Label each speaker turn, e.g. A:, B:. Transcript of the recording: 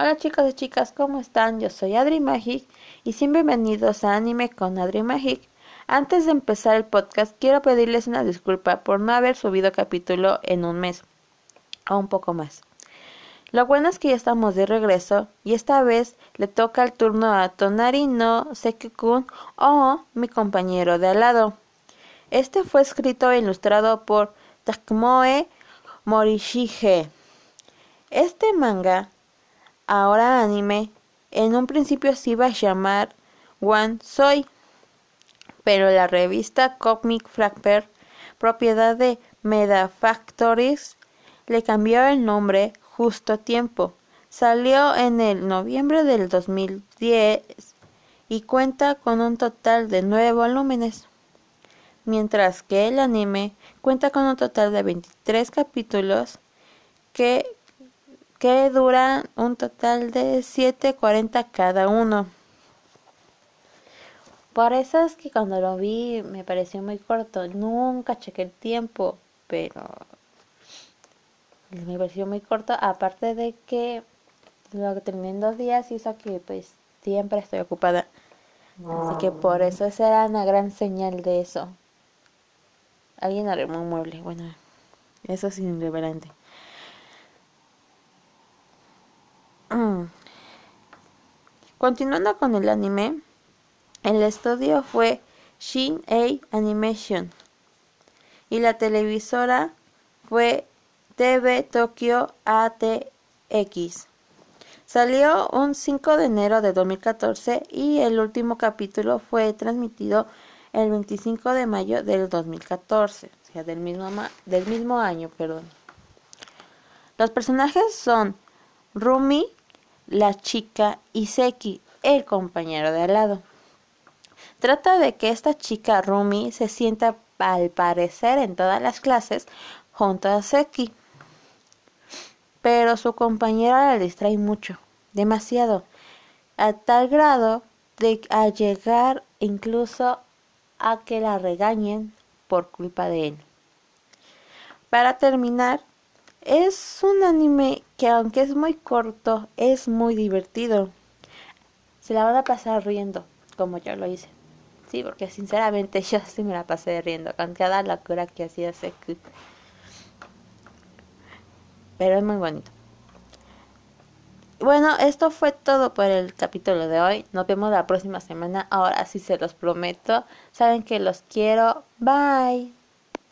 A: Hola chicos y chicas, ¿cómo están? Yo soy Adri Magic y bienvenidos a Anime con Adri Magic. Antes de empezar el podcast, quiero pedirles una disculpa por no haber subido capítulo en un mes o un poco más. Lo bueno es que ya estamos de regreso y esta vez le toca el turno a Tonari no Sekikun o mi compañero de al lado. Este fue escrito e ilustrado por Takmoe Morishige. Este manga, ahora anime, en un principio se iba a llamar One Soy, pero la revista Comic Fracper, propiedad de Meda Factories, le cambió el nombre justo a tiempo. Salió en el noviembre del 2010 y cuenta con un total de nueve volúmenes mientras que el anime cuenta con un total de 23 capítulos que, que duran un total de 7.40 cada uno. Por eso es que cuando lo vi me pareció muy corto. Nunca chequé el tiempo, pero me pareció muy corto. Aparte de que lo terminé en dos días y eso que pues siempre estoy ocupada. Así que por eso esa era una gran señal de eso. Alguien arregló un mueble. Bueno, eso es irreverente. Continuando con el anime, el estudio fue Shin A Animation y la televisora fue TV Tokyo ATX. Salió un 5 de enero de 2014 y el último capítulo fue transmitido el 25 de mayo del 2014, o sea, del mismo, del mismo año, perdón. Los personajes son Rumi, la chica, y Seki, el compañero de al lado. Trata de que esta chica Rumi se sienta al parecer en todas las clases junto a Seki. Pero su compañera la distrae mucho, demasiado, a tal grado de llegar incluso a que la regañen por culpa de él. Para terminar, es un anime que aunque es muy corto, es muy divertido. Se la van a pasar riendo, como yo lo hice. Sí, porque sinceramente yo sí me la pasé riendo con cada locura que hacía Seku. Pero es muy bonito. Bueno, esto fue todo por el capítulo de hoy. Nos vemos la próxima semana. Ahora sí se los prometo. Saben que los quiero. Bye.